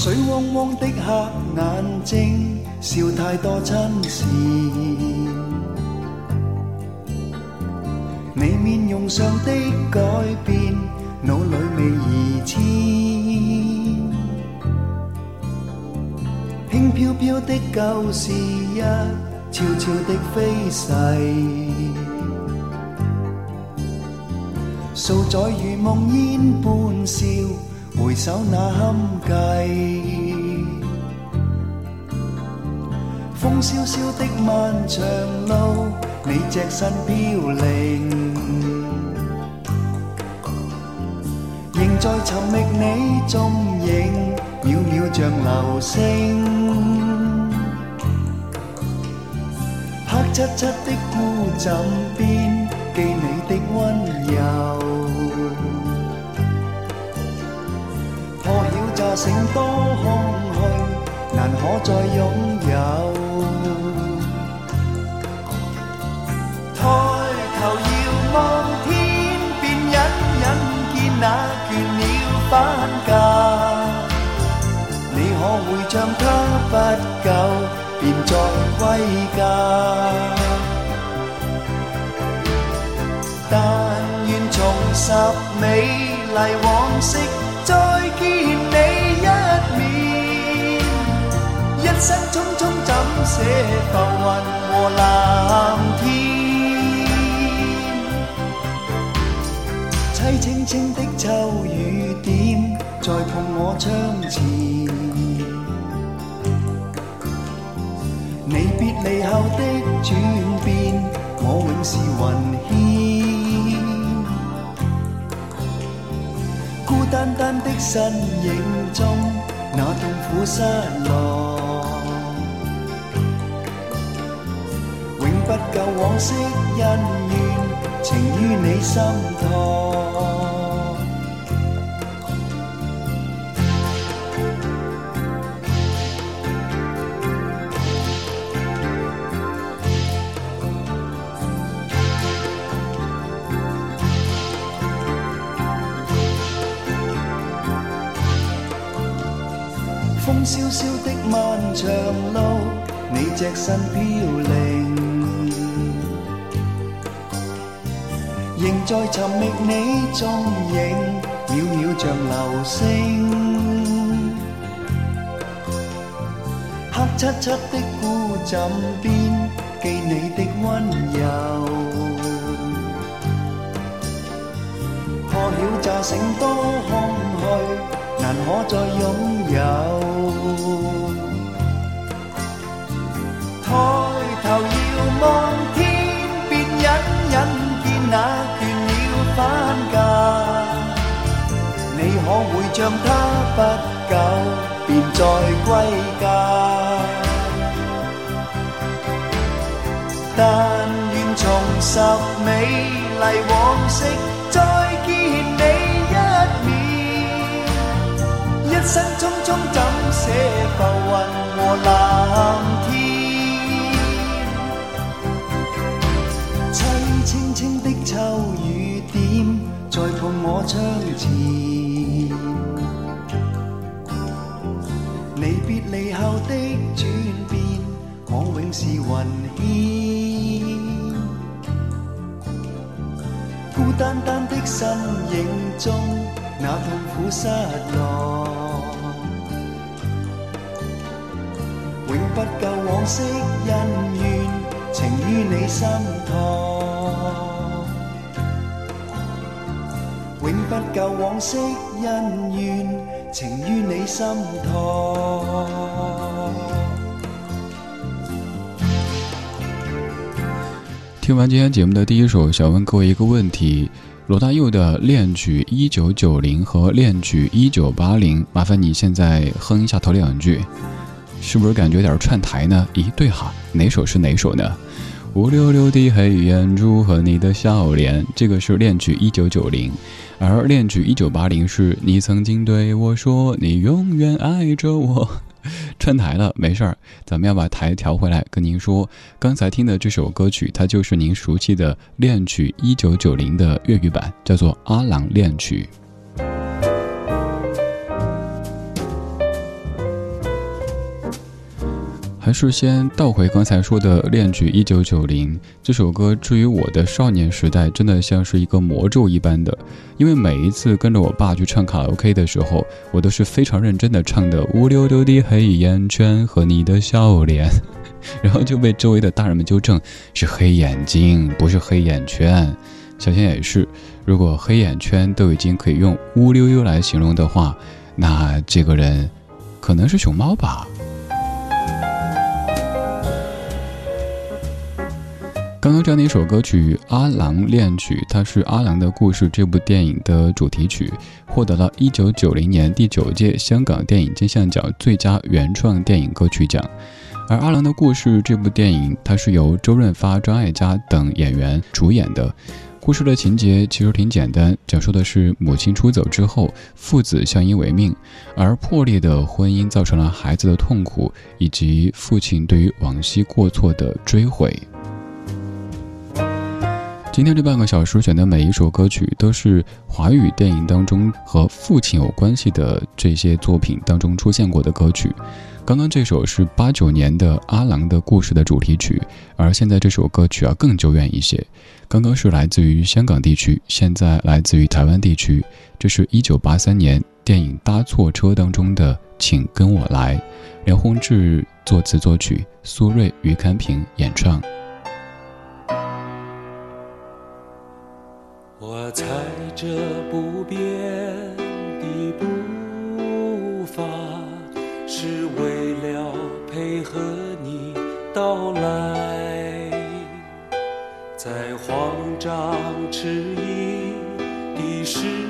水汪汪的黑眼睛，笑太多亲事。你面容上的改变，脑里未移迁。轻飘飘的旧事一悄悄的飞逝。数载如梦烟般笑。回首那堪计，风萧萧的漫长路，你只身飘零，仍在寻觅你踪影，渺渺像流星。黑漆漆的孤枕边，记你的温柔。城多空虚，难可再拥有。抬头遥望天边，隐隐见那倦鸟返家。你可会像他不久便再归家？但愿重拾美丽往昔，再见你。一面，一生匆匆怎舍浮云和蓝天？凄清清的秋雨点，在碰我窗前。你别离后的转变，我永是云牵。孤单单的身影中，那痛苦失落。永不够往昔恩怨，情于你心痛。风萧萧的漫长路，你只身飘零。仍在寻觅你踪影，渺渺像流星。黑漆漆的孤枕边，记你的温柔。破晓乍醒多空虚，难可再拥有。抬头遥望天边，隐隐见那。返家，你可会像他不久便再归家？但愿重拾美丽往昔，再见你生匆匆怎舍浮云和蓝天？凄清清的秋雨。点在碰我窗前，离别离后的转变，我永是云牵。孤单单的身影中，那痛苦失落，往昔恩怨，情于你心头，永不旧往昔恩怨，情于你心头。听完今天节目的第一首，想问各位一个问题。罗大佑的《恋曲一九九零》和《恋曲一九八零》，麻烦你现在哼一下头两句。是不是感觉有点串台呢？咦，对哈，哪首是哪首呢？乌溜溜的黑眼珠和你的笑脸，这个是《恋曲一九九零》，而《恋曲一九八零》是你曾经对我说你永远爱着我。串台了，没事儿，咱们要把台调回来。跟您说，刚才听的这首歌曲，它就是您熟悉的《恋曲一九九零》的粤语版，叫做《阿郎恋曲》。还是先倒回刚才说的《恋曲一九九零》这首歌，至于我的少年时代，真的像是一个魔咒一般的。因为每一次跟着我爸去唱卡拉 OK 的时候，我都是非常认真的唱的乌溜溜的黑眼圈和你的笑脸，然后就被周围的大人们纠正是黑眼睛，不是黑眼圈。小仙也是，如果黑眼圈都已经可以用乌溜溜来形容的话，那这个人可能是熊猫吧。刚刚这样的一首歌曲《阿郎恋曲》，它是《阿郎的故事》这部电影的主题曲，获得了一九九零年第九届香港电影金像奖最佳原创电影歌曲奖。而《阿郎的故事》这部电影，它是由周润发、张艾嘉等演员主演的。故事的情节其实挺简单，讲述的是母亲出走之后，父子相依为命，而破裂的婚姻造成了孩子的痛苦，以及父亲对于往昔过错的追悔。今天这半个小时选的每一首歌曲，都是华语电影当中和父亲有关系的这些作品当中出现过的歌曲。刚刚这首是八九年的《阿郎的故事》的主题曲，而现在这首歌曲啊更久远一些。刚刚是来自于香港地区，现在来自于台湾地区。这是一九八三年电影《搭错车》当中的《请跟我来》，梁宏志作词作曲，苏芮、于堪平演唱。我踩着不变的步伐，是为了配合你到来，在慌张迟疑的时。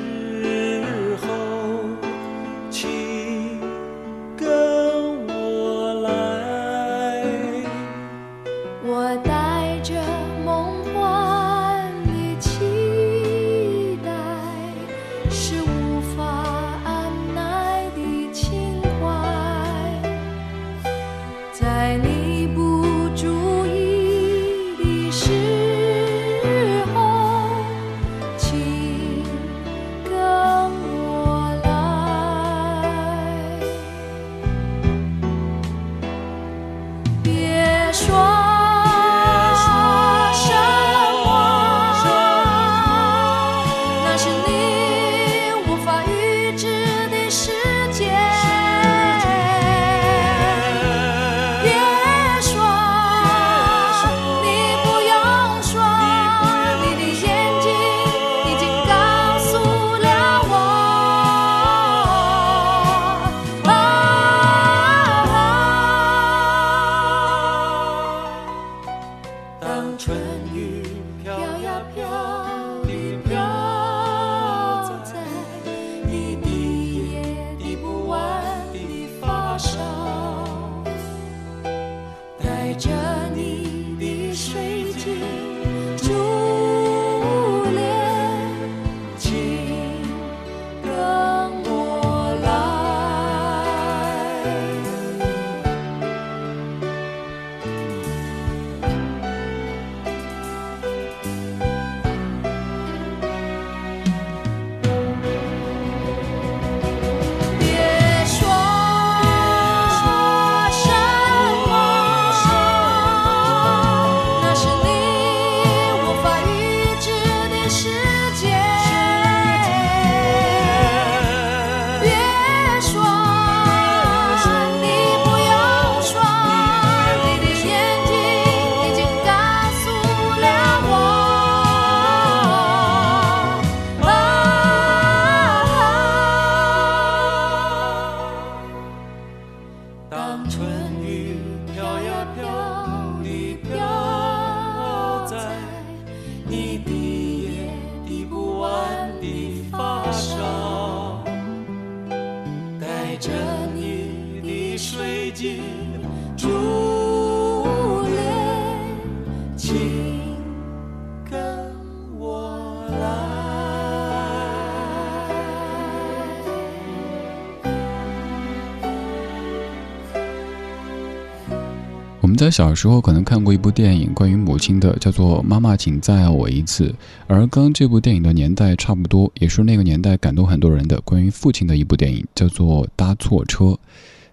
我们在小时候可能看过一部电影，关于母亲的，叫做《妈妈，请再爱我一次》。而跟这部电影的年代差不多，也是那个年代感动很多人的关于父亲的一部电影，叫做《搭错车》。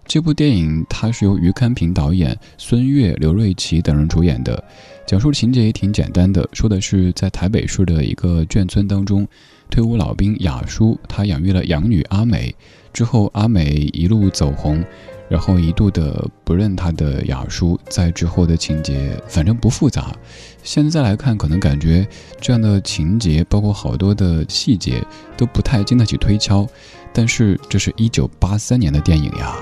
这部电影它是由于堪平导演，孙越、刘瑞琦等人主演的，讲述情节也挺简单的，说的是在台北市的一个眷村当中，退伍老兵雅叔他养育了养女阿美，之后阿美一路走红。然后一度的不认他的雅叔，在之后的情节反正不复杂。现在来看，可能感觉这样的情节，包括好多的细节，都不太经得起推敲。但是这是一九八三年的电影呀。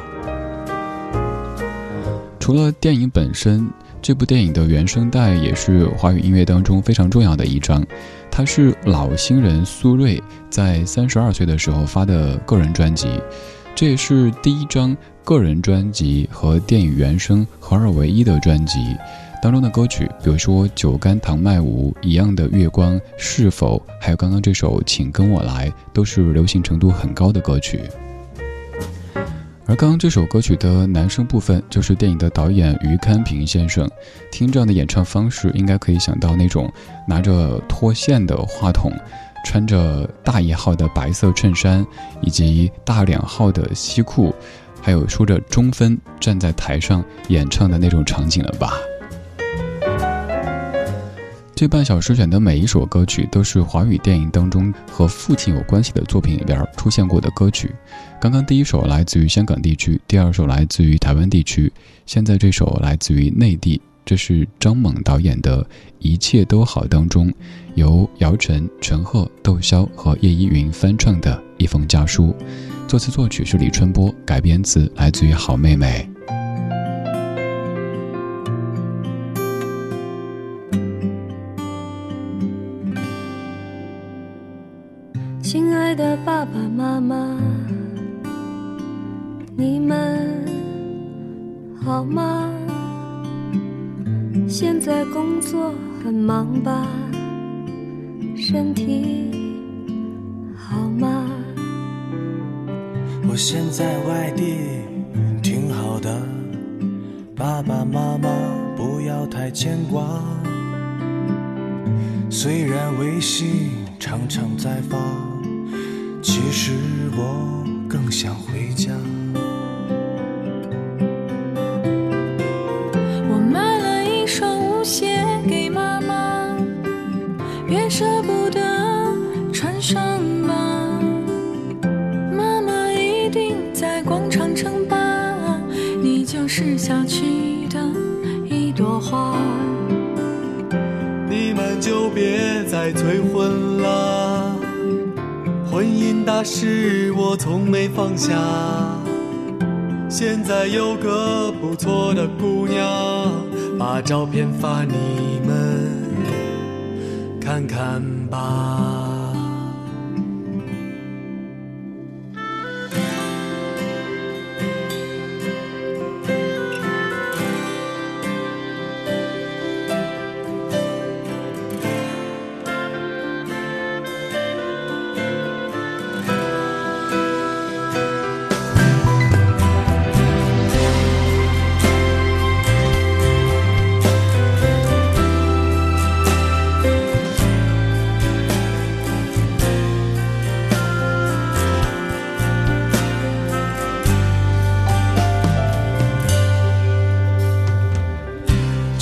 除了电影本身，这部电影的原声带也是华语音乐当中非常重要的一张。它是老新人苏芮在三十二岁的时候发的个人专辑，这也是第一张。个人专辑和电影原声合二为一的专辑当中的歌曲，比如说《酒干倘卖无》一样的月光，是否还有刚刚这首《请跟我来》，都是流行程度很高的歌曲。而刚刚这首歌曲的男声部分，就是电影的导演于堪平先生。听这样的演唱方式，应该可以想到那种拿着脱线的话筒，穿着大一号的白色衬衫，以及大两号的西裤。还有梳着中分站在台上演唱的那种场景了吧？这半小时选的每一首歌曲都是华语电影当中和父亲有关系的作品里边出现过的歌曲。刚刚第一首来自于香港地区，第二首来自于台湾地区，现在这首来自于内地。这是张猛导演的《一切都好》当中，由姚晨、陈赫、窦骁和叶依云翻唱的一封家书。作词作曲是李春波，改编词来自于好妹妹。亲爱的爸爸妈妈，你们好吗？现在工作很忙吧？身体好吗？我现在外地挺好的，爸爸妈妈不要太牵挂。虽然微信常常在发，其实我更想回家。是我从没放下，现在有个不错的姑娘，把照片发你们看看吧。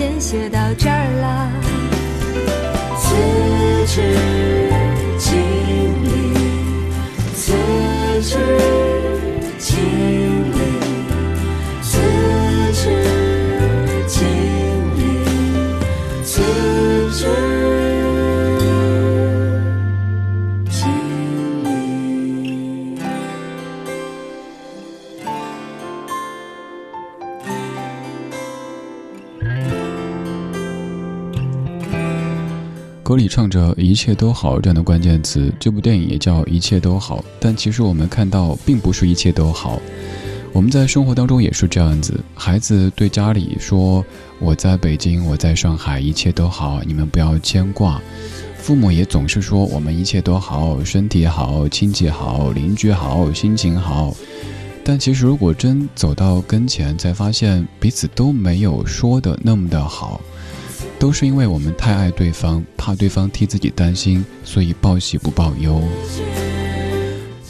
先写到这儿了，辞职唱着“一切都好”这样的关键词，这部电影也叫“一切都好”。但其实我们看到，并不是一切都好。我们在生活当中也是这样子，孩子对家里说：“我在北京，我在上海，一切都好，你们不要牵挂。”父母也总是说：“我们一切都好，身体好，亲戚好，邻居好，心情好。”但其实，如果真走到跟前，才发现彼此都没有说的那么的好，都是因为我们太爱对方，怕对方替自己担心，所以报喜不报忧。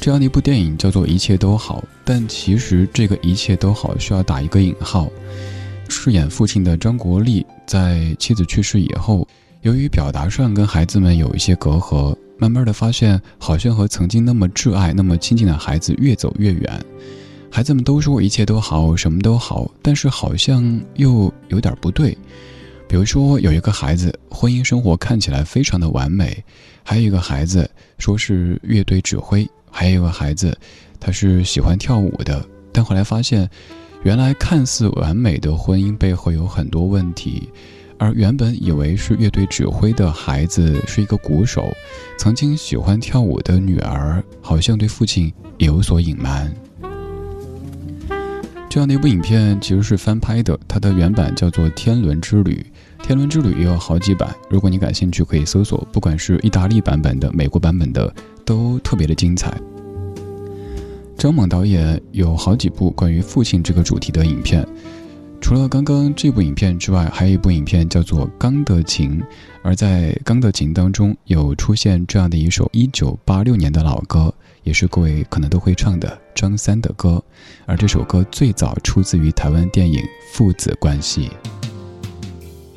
这样的一部电影叫做《一切都好》，但其实这个“一切都好”需要打一个引号。饰演父亲的张国立在妻子去世以后，由于表达上跟孩子们有一些隔阂，慢慢的发现好像和曾经那么挚爱、那么亲近的孩子越走越远。孩子们都说一切都好，什么都好，但是好像又有点不对。比如说，有一个孩子婚姻生活看起来非常的完美，还有一个孩子说是乐队指挥。还有一个孩子，他是喜欢跳舞的，但后来发现，原来看似完美的婚姻背后有很多问题，而原本以为是乐队指挥的孩子是一个鼓手，曾经喜欢跳舞的女儿好像对父亲也有所隐瞒。这样的一部影片其实是翻拍的，它的原版叫做《天伦之旅》，《天伦之旅》也有好几版，如果你感兴趣，可以搜索，不管是意大利版本的、美国版本的。都特别的精彩。张猛导演有好几部关于父亲这个主题的影片，除了刚刚这部影片之外，还有一部影片叫做《钢的琴》，而在《钢的琴》当中有出现这样的一首一九八六年的老歌，也是各位可能都会唱的张三的歌，而这首歌最早出自于台湾电影《父子关系》。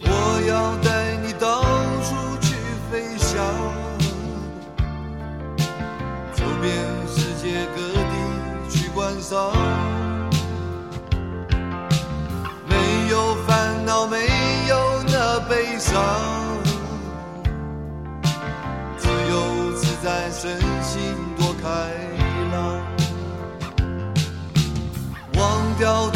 我要带你到处去飞翔，走遍世界各地去观赏掉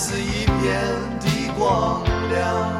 是一片的光亮。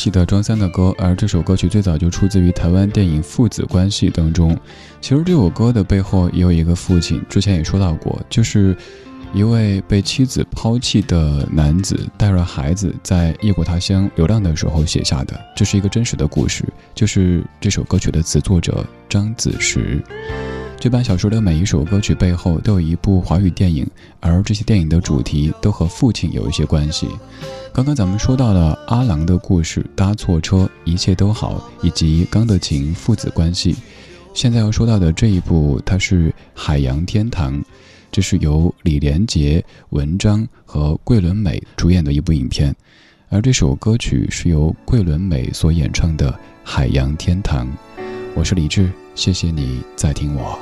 悉的张三的歌，而这首歌曲最早就出自于台湾电影《父子关系》当中。其实这首歌的背后也有一个父亲，之前也说到过，就是一位被妻子抛弃的男子带着孩子在异国他乡流浪的时候写下的，这是一个真实的故事，就是这首歌曲的词作者张子时。这版小说的每一首歌曲背后都有一部华语电影，而这些电影的主题都和父亲有一些关系。刚刚咱们说到了阿郎的故事，搭错车，一切都好，以及钢的琴父子关系。现在要说到的这一部，它是《海洋天堂》，这是由李连杰、文章和桂纶镁主演的一部影片，而这首歌曲是由桂纶镁所演唱的《海洋天堂》。我是李志，谢谢你在听我。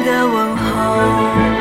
的问候。